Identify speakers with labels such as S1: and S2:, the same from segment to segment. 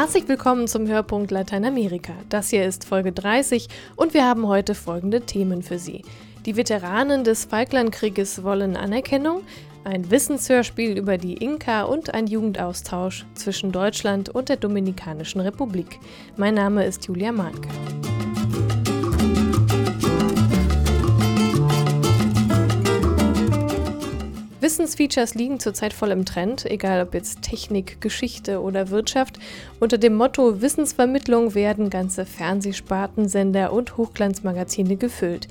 S1: Herzlich willkommen zum Hörpunkt Lateinamerika. Das hier ist Folge 30 und wir haben heute folgende Themen für Sie. Die Veteranen des Falklandkrieges wollen Anerkennung, ein Wissenshörspiel über die Inka und ein Jugendaustausch zwischen Deutschland und der Dominikanischen Republik. Mein Name ist Julia Mahnke. Wissensfeatures liegen zurzeit voll im Trend, egal ob jetzt Technik, Geschichte oder Wirtschaft. Unter dem Motto Wissensvermittlung werden ganze Fernsehsparten, Sender und Hochglanzmagazine gefüllt.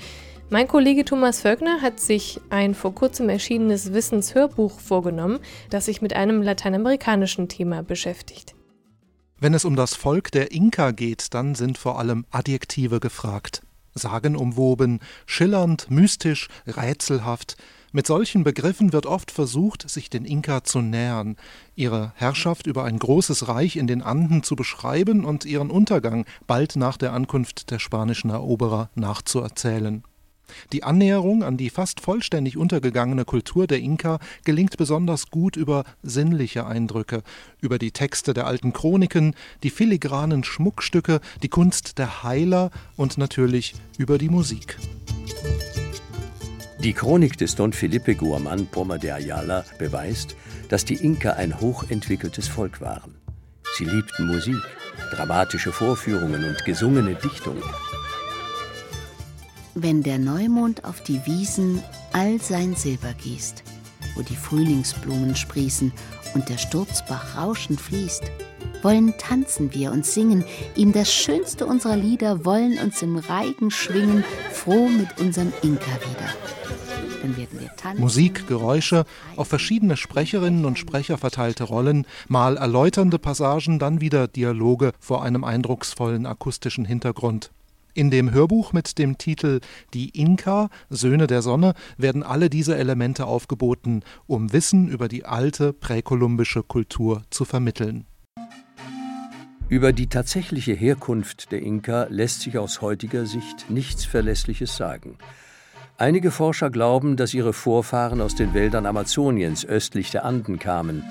S1: Mein Kollege Thomas Völkner hat sich ein vor kurzem erschienenes Wissenshörbuch vorgenommen, das sich mit einem lateinamerikanischen Thema beschäftigt.
S2: Wenn es um das Volk der Inka geht, dann sind vor allem Adjektive gefragt. Sagenumwoben, schillernd, mystisch, rätselhaft. Mit solchen Begriffen wird oft versucht, sich den Inka zu nähern, ihre Herrschaft über ein großes Reich in den Anden zu beschreiben und ihren Untergang bald nach der Ankunft der spanischen Eroberer nachzuerzählen. Die Annäherung an die fast vollständig untergegangene Kultur der Inka gelingt besonders gut über sinnliche Eindrücke, über die Texte der alten Chroniken, die filigranen Schmuckstücke, die Kunst der Heiler und natürlich über die Musik.
S3: Die Chronik des Don Felipe Guaman Poma de Ayala beweist, dass die Inka ein hochentwickeltes Volk waren. Sie liebten Musik, dramatische Vorführungen und gesungene Dichtungen.
S4: Wenn der Neumond auf die Wiesen all sein Silber gießt, wo die Frühlingsblumen sprießen und der Sturzbach rauschend fließt, wollen tanzen wir und singen, ihm das schönste unserer Lieder, wollen uns im Reigen schwingen, froh mit unserem Inka wieder.
S2: Dann werden wir tanzen. Musik, Geräusche, auf verschiedene Sprecherinnen und Sprecher verteilte Rollen, mal erläuternde Passagen, dann wieder Dialoge vor einem eindrucksvollen akustischen Hintergrund. In dem Hörbuch mit dem Titel Die Inka, Söhne der Sonne, werden alle diese Elemente aufgeboten, um Wissen über die alte präkolumbische Kultur zu vermitteln.
S3: Über die tatsächliche Herkunft der Inka lässt sich aus heutiger Sicht nichts Verlässliches sagen. Einige Forscher glauben, dass ihre Vorfahren aus den Wäldern Amazoniens östlich der Anden kamen.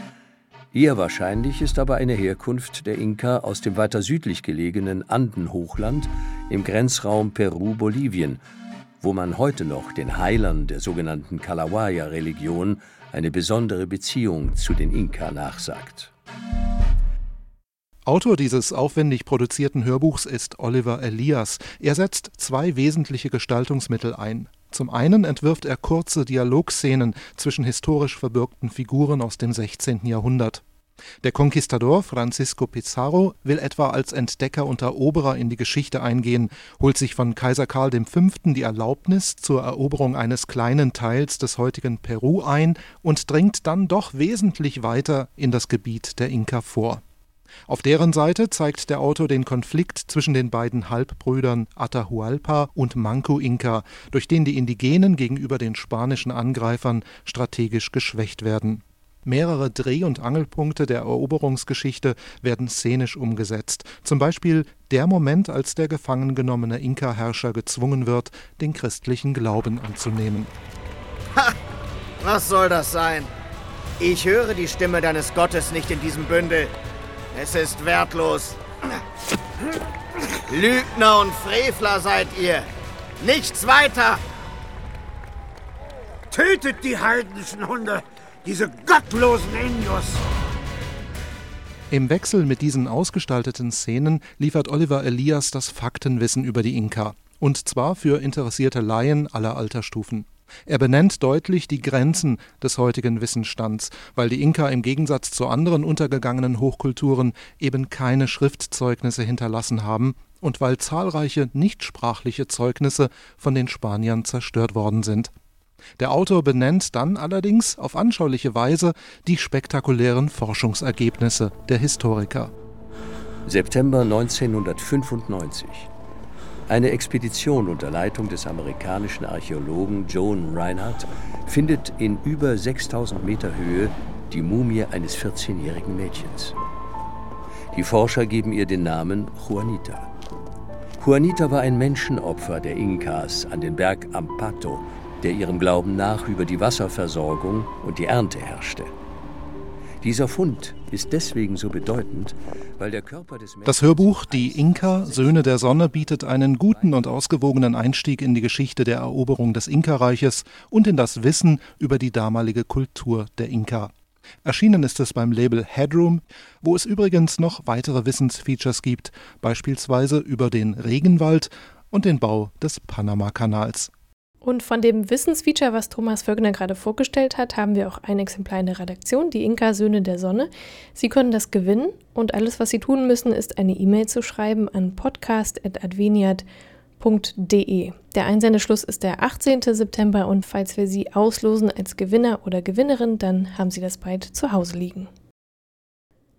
S3: Eher wahrscheinlich ist aber eine Herkunft der Inka aus dem weiter südlich gelegenen Andenhochland im Grenzraum Peru-Bolivien, wo man heute noch den Heilern der sogenannten Kalawaya-Religion eine besondere Beziehung zu den Inka nachsagt.
S2: Autor dieses aufwendig produzierten Hörbuchs ist Oliver Elias. Er setzt zwei wesentliche Gestaltungsmittel ein. Zum einen entwirft er kurze Dialogszenen zwischen historisch verbürgten Figuren aus dem 16. Jahrhundert. Der Konquistador Francisco Pizarro will etwa als Entdecker und Eroberer in die Geschichte eingehen, holt sich von Kaiser Karl V. die Erlaubnis zur Eroberung eines kleinen Teils des heutigen Peru ein und dringt dann doch wesentlich weiter in das Gebiet der Inka vor auf deren Seite zeigt der Autor den Konflikt zwischen den beiden Halbbrüdern Atahualpa und Manco Inca, durch den die Indigenen gegenüber den spanischen Angreifern strategisch geschwächt werden. Mehrere Dreh- und Angelpunkte der Eroberungsgeschichte werden szenisch umgesetzt, zum Beispiel der Moment, als der gefangen genommene Inka-Herrscher gezwungen wird, den christlichen Glauben anzunehmen.
S5: Ha! Was soll das sein? Ich höre die Stimme deines Gottes nicht in diesem Bündel. Es ist wertlos. Lügner und Frevler seid ihr. Nichts weiter.
S6: Tötet die heidnischen Hunde, diese gottlosen Indios.
S2: Im Wechsel mit diesen ausgestalteten Szenen liefert Oliver Elias das Faktenwissen über die Inka. Und zwar für interessierte Laien aller Altersstufen. Er benennt deutlich die Grenzen des heutigen Wissensstands, weil die Inka im Gegensatz zu anderen untergegangenen Hochkulturen eben keine Schriftzeugnisse hinterlassen haben und weil zahlreiche nichtsprachliche Zeugnisse von den Spaniern zerstört worden sind. Der Autor benennt dann allerdings auf anschauliche Weise die spektakulären Forschungsergebnisse der Historiker.
S3: September 1995 eine Expedition unter Leitung des amerikanischen Archäologen Joan Reinhardt findet in über 6000 Meter Höhe die Mumie eines 14-jährigen Mädchens. Die Forscher geben ihr den Namen Juanita. Juanita war ein Menschenopfer der Inkas an den Berg Ampato, der ihrem Glauben nach über die Wasserversorgung und die Ernte herrschte. Dieser Fund ist deswegen so bedeutend, weil der Körper des Menschen
S2: Das Hörbuch Die Inka, Söhne der Sonne bietet einen guten und ausgewogenen Einstieg in die Geschichte der Eroberung des Inka-Reiches und in das Wissen über die damalige Kultur der Inka. Erschienen ist es beim Label Headroom, wo es übrigens noch weitere Wissensfeatures gibt, beispielsweise über den Regenwald und den Bau des Panama-Kanals.
S1: Und von dem Wissensfeature, was Thomas Vögner gerade vorgestellt hat, haben wir auch ein Exemplar in der Redaktion, die Inka Söhne der Sonne. Sie können das gewinnen und alles, was Sie tun müssen, ist eine E-Mail zu schreiben an podcast.adveniat.de. Der Einsendeschluss ist der 18. September und falls wir Sie auslosen als Gewinner oder Gewinnerin, dann haben Sie das bald zu Hause liegen.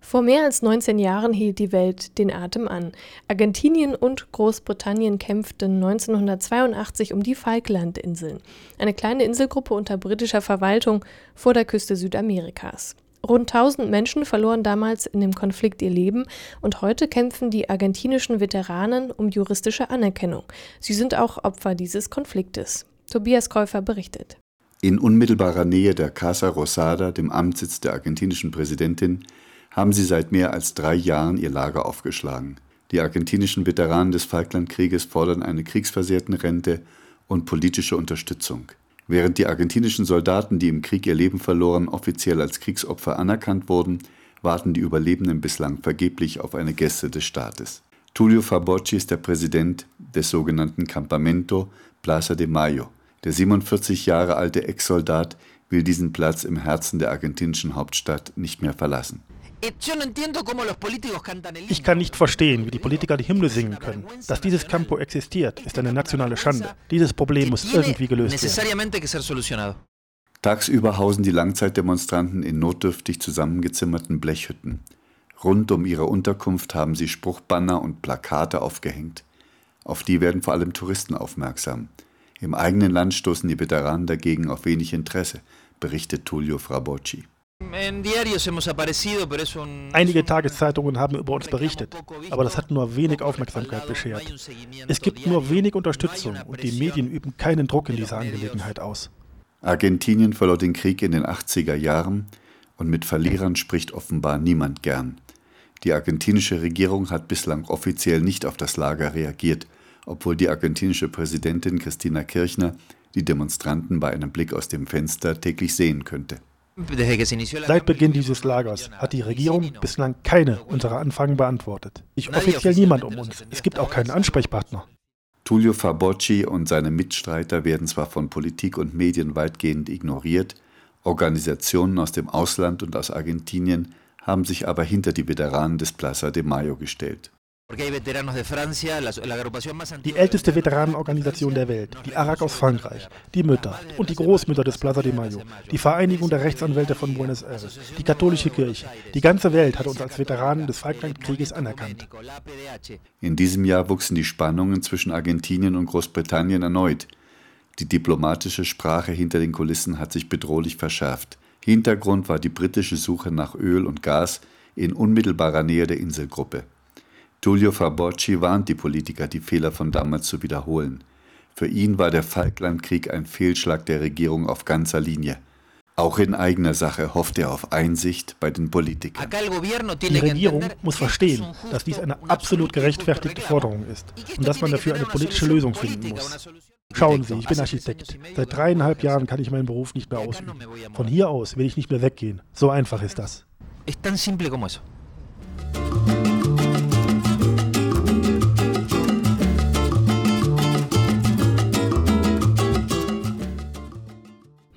S1: Vor mehr als 19 Jahren hielt die Welt den Atem an. Argentinien und Großbritannien kämpften 1982 um die Falklandinseln, eine kleine Inselgruppe unter britischer Verwaltung vor der Küste Südamerikas. Rund 1000 Menschen verloren damals in dem Konflikt ihr Leben und heute kämpfen die argentinischen Veteranen um juristische Anerkennung. Sie sind auch Opfer dieses Konfliktes. Tobias Käufer berichtet.
S7: In unmittelbarer Nähe der Casa Rosada, dem Amtssitz der argentinischen Präsidentin, haben sie seit mehr als drei Jahren ihr Lager aufgeschlagen. Die argentinischen Veteranen des Falklandkrieges fordern eine Kriegsversehrtenrente und politische Unterstützung. Während die argentinischen Soldaten, die im Krieg ihr Leben verloren, offiziell als Kriegsopfer anerkannt wurden, warten die Überlebenden bislang vergeblich auf eine Gäste des Staates. Tullio Fabocci ist der Präsident des sogenannten Campamento Plaza de Mayo. Der 47 Jahre alte Ex-Soldat will diesen Platz im Herzen der argentinischen Hauptstadt nicht mehr verlassen.
S8: Ich kann nicht verstehen, wie die Politiker die Hymne singen können. Dass dieses Campo existiert, ist eine nationale Schande. Dieses Problem muss irgendwie gelöst werden.
S7: Tagsüber hausen die Langzeitdemonstranten in notdürftig zusammengezimmerten Blechhütten. Rund um ihre Unterkunft haben sie Spruchbanner und Plakate aufgehängt. Auf die werden vor allem Touristen aufmerksam. Im eigenen Land stoßen die Veteranen dagegen auf wenig Interesse, berichtet Tullio Frabocci.
S8: Einige Tageszeitungen haben über uns berichtet, aber das hat nur wenig Aufmerksamkeit beschert. Es gibt nur wenig Unterstützung und die Medien üben keinen Druck in dieser Angelegenheit aus.
S7: Argentinien verlor den Krieg in den 80er Jahren und mit Verlierern spricht offenbar niemand gern. Die argentinische Regierung hat bislang offiziell nicht auf das Lager reagiert, obwohl die argentinische Präsidentin Christina Kirchner die Demonstranten bei einem Blick aus dem Fenster täglich sehen könnte.
S8: Seit Beginn dieses Lagers hat die Regierung bislang keine unserer Anfragen beantwortet. Ich offiziell niemand um uns. Es gibt auch keinen Ansprechpartner.
S7: Tullio Fabocci und seine Mitstreiter werden zwar von Politik und Medien weitgehend ignoriert, Organisationen aus dem Ausland und aus Argentinien haben sich aber hinter die Veteranen des Plaza de Mayo gestellt.
S8: Die älteste Veteranenorganisation der Welt, die ARAC aus Frankreich, die Mütter und die Großmütter des Plaza de Mayo, die Vereinigung der Rechtsanwälte von Buenos Aires, die katholische Kirche, die ganze Welt hat uns als Veteranen des Falklandkrieges anerkannt.
S7: In diesem Jahr wuchsen die Spannungen zwischen Argentinien und Großbritannien erneut. Die diplomatische Sprache hinter den Kulissen hat sich bedrohlich verschärft. Hintergrund war die britische Suche nach Öl und Gas in unmittelbarer Nähe der Inselgruppe. Tullio Fabocci warnt die Politiker, die Fehler von damals zu wiederholen. Für ihn war der Falklandkrieg ein Fehlschlag der Regierung auf ganzer Linie. Auch in eigener Sache hofft er auf Einsicht bei den Politikern.
S8: Die Regierung muss verstehen, dass dies eine absolut gerechtfertigte Forderung ist und dass man dafür eine politische Lösung finden muss. Schauen Sie, ich bin Architekt. Seit dreieinhalb Jahren kann ich meinen Beruf nicht mehr ausüben. Von hier aus will ich nicht mehr weggehen. So einfach ist das.
S9: Es tan simple como eso.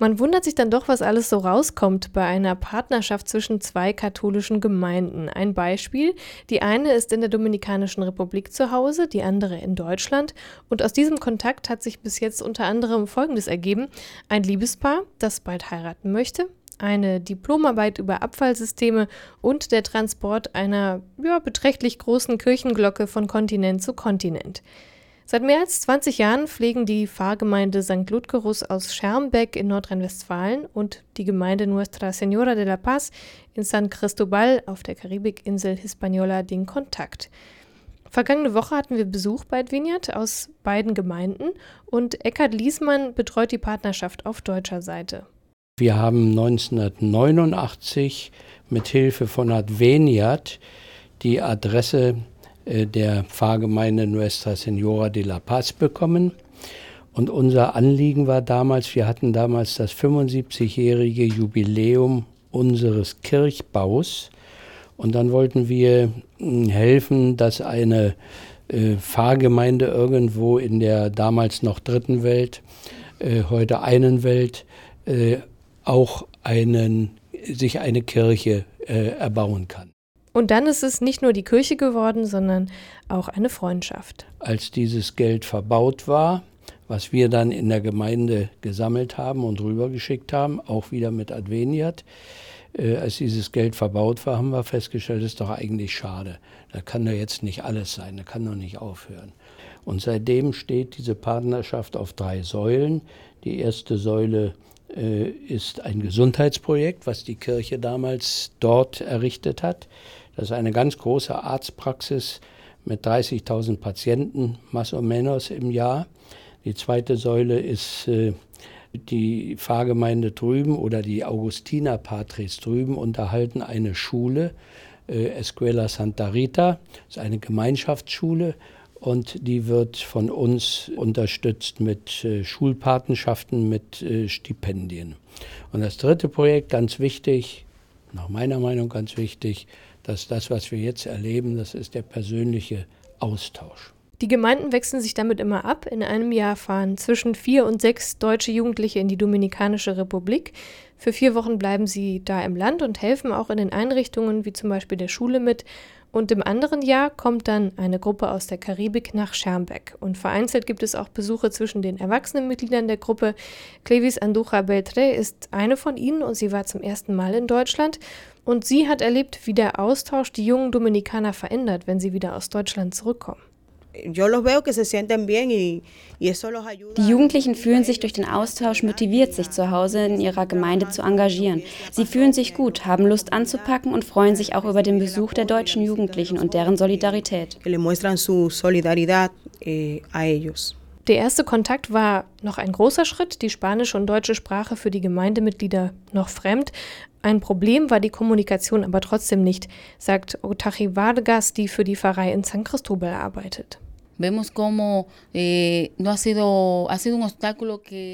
S1: Man wundert sich dann doch, was alles so rauskommt bei einer Partnerschaft zwischen zwei katholischen Gemeinden. Ein Beispiel, die eine ist in der Dominikanischen Republik zu Hause, die andere in Deutschland. Und aus diesem Kontakt hat sich bis jetzt unter anderem Folgendes ergeben. Ein Liebespaar, das bald heiraten möchte, eine Diplomarbeit über Abfallsysteme und der Transport einer ja, beträchtlich großen Kirchenglocke von Kontinent zu Kontinent. Seit mehr als 20 Jahren pflegen die Pfarrgemeinde St. Ludgerus aus Schermbeck in Nordrhein-Westfalen und die Gemeinde Nuestra Señora de la Paz in San Cristobal auf der Karibikinsel Hispaniola den Kontakt. Vergangene Woche hatten wir Besuch bei Adveniat aus beiden Gemeinden und Eckhard Liesmann betreut die Partnerschaft auf deutscher Seite.
S10: Wir haben 1989 mit Hilfe von Adveniat die Adresse der Pfarrgemeinde Nuestra Senora de la Paz bekommen. Und unser Anliegen war damals, wir hatten damals das 75-jährige Jubiläum unseres Kirchbaus. Und dann wollten wir hm, helfen, dass eine äh, Pfarrgemeinde irgendwo in der damals noch dritten Welt, äh, heute einen Welt, äh, auch einen, sich eine Kirche äh, erbauen kann.
S1: Und dann ist es nicht nur die Kirche geworden, sondern auch eine Freundschaft.
S10: Als dieses Geld verbaut war, was wir dann in der Gemeinde gesammelt haben und rübergeschickt haben, auch wieder mit Adveniat, äh, als dieses Geld verbaut war, haben wir festgestellt, das ist doch eigentlich schade. Da kann doch jetzt nicht alles sein, da kann doch nicht aufhören. Und seitdem steht diese Partnerschaft auf drei Säulen. Die erste Säule äh, ist ein Gesundheitsprojekt, was die Kirche damals dort errichtet hat. Das ist eine ganz große Arztpraxis mit 30.000 Patienten, más o menos im Jahr. Die zweite Säule ist äh, die Pfarrgemeinde drüben oder die Augustiner Patres drüben unterhalten eine Schule, äh, Escuela Santa Rita, das ist eine Gemeinschaftsschule und die wird von uns unterstützt mit äh, Schulpatenschaften, mit äh, Stipendien. Und das dritte Projekt, ganz wichtig, nach meiner Meinung ganz wichtig, dass das, was wir jetzt erleben, das ist der persönliche Austausch.
S1: Die Gemeinden wechseln sich damit immer ab. In einem Jahr fahren zwischen vier und sechs deutsche Jugendliche in die Dominikanische Republik. Für vier Wochen bleiben sie da im Land und helfen auch in den Einrichtungen wie zum Beispiel der Schule mit. Und im anderen Jahr kommt dann eine Gruppe aus der Karibik nach Schermbeck. Und vereinzelt gibt es auch Besuche zwischen den erwachsenen Mitgliedern der Gruppe. Clevis Anduja Beltré ist eine von ihnen und sie war zum ersten Mal in Deutschland. Und sie hat erlebt, wie der Austausch die jungen Dominikaner verändert, wenn sie wieder aus Deutschland zurückkommen.
S11: Die Jugendlichen fühlen sich durch den Austausch motiviert, sich zu Hause in ihrer Gemeinde zu engagieren. Sie fühlen sich gut, haben Lust anzupacken und freuen sich auch über den Besuch der deutschen Jugendlichen und deren Solidarität.
S1: Eh, der erste Kontakt war noch ein großer Schritt, die spanische und deutsche Sprache für die Gemeindemitglieder noch fremd. Ein Problem war die Kommunikation aber trotzdem nicht, sagt Otachi Vargas, die für die Pfarrei in San Cristobal arbeitet.
S12: Eh,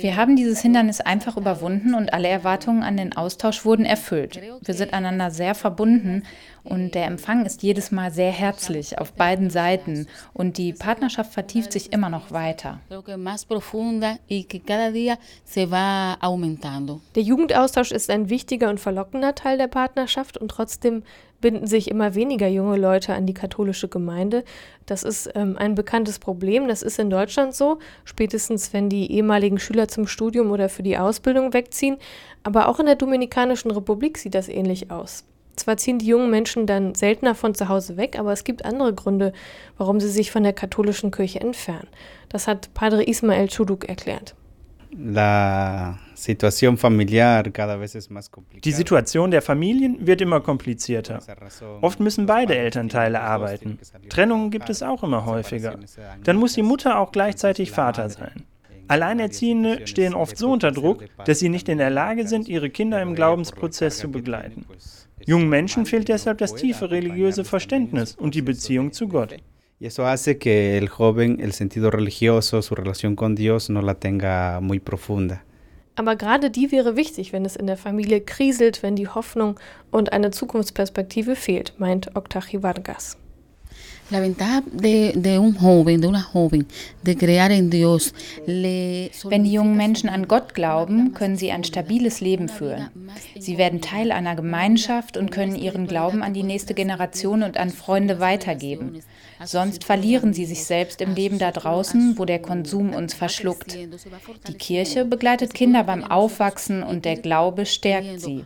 S12: Wir haben dieses Hindernis einfach überwunden und alle Erwartungen an den Austausch wurden erfüllt. Wir sind einander sehr verbunden und der Empfang ist jedes Mal sehr herzlich auf beiden Seiten und die Partnerschaft vertieft sich immer noch weiter.
S1: Der Jugendaustausch ist ein wichtiger und verlockender Teil der Partnerschaft und trotzdem binden sich immer weniger junge Leute an die katholische Gemeinde. Das ist ähm, ein bekanntes Problem. Das ist in Deutschland so, spätestens wenn die ehemaligen Schüler zum Studium oder für die Ausbildung wegziehen. Aber auch in der Dominikanischen Republik sieht das ähnlich aus. Zwar ziehen die jungen Menschen dann seltener von zu Hause weg, aber es gibt andere Gründe, warum sie sich von der katholischen Kirche entfernen. Das hat Padre Ismael Chuduk erklärt.
S13: Die Situation der Familien wird immer komplizierter. Oft müssen beide Elternteile arbeiten. Trennungen gibt es auch immer häufiger. Dann muss die Mutter auch gleichzeitig Vater sein. Alleinerziehende stehen oft so unter Druck, dass sie nicht in der Lage sind, ihre Kinder im Glaubensprozess zu begleiten. Jungen Menschen fehlt deshalb das tiefe religiöse Verständnis und die Beziehung zu Gott. Y eso hace que el joven el sentido religioso, su relación con Dios no la tenga muy profunda.
S1: Aber gerade die wäre wichtig, wenn es in der Familie kriselt, wenn die Hoffnung und eine Zukunftsperspektive fehlt, meint Octachi Vargas.
S12: La ventaja de, de un joven, de una joven, de crear en Dios, le Wenn die jungen Menschen an Gott glauben, können sie ein stabiles Leben führen. Sie werden Teil einer Gemeinschaft und können ihren Glauben an die nächste Generation und an Freunde weitergeben. Sonst verlieren sie sich selbst im Leben da draußen, wo der Konsum uns verschluckt. Die Kirche begleitet Kinder beim Aufwachsen und der Glaube stärkt sie.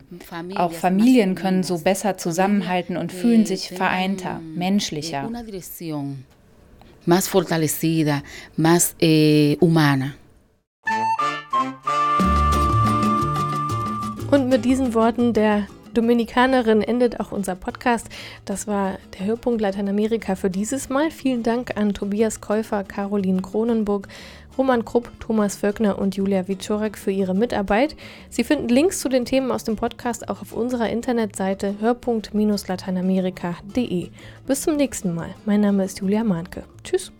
S12: Auch Familien können so besser zusammenhalten und fühlen sich vereinter, menschlicher dirección más fortalecida, más eh, humana.
S1: Und mit diesen Worten der Dominikanerin endet auch unser Podcast. Das war der Hörpunkt Lateinamerika für dieses Mal. Vielen Dank an Tobias Käufer, Caroline Kronenburg, Roman Krupp, Thomas Völkner und Julia Wiczorek für ihre Mitarbeit. Sie finden Links zu den Themen aus dem Podcast auch auf unserer Internetseite hörpunkt-lateinamerika.de. Bis zum nächsten Mal. Mein Name ist Julia Mahnke. Tschüss.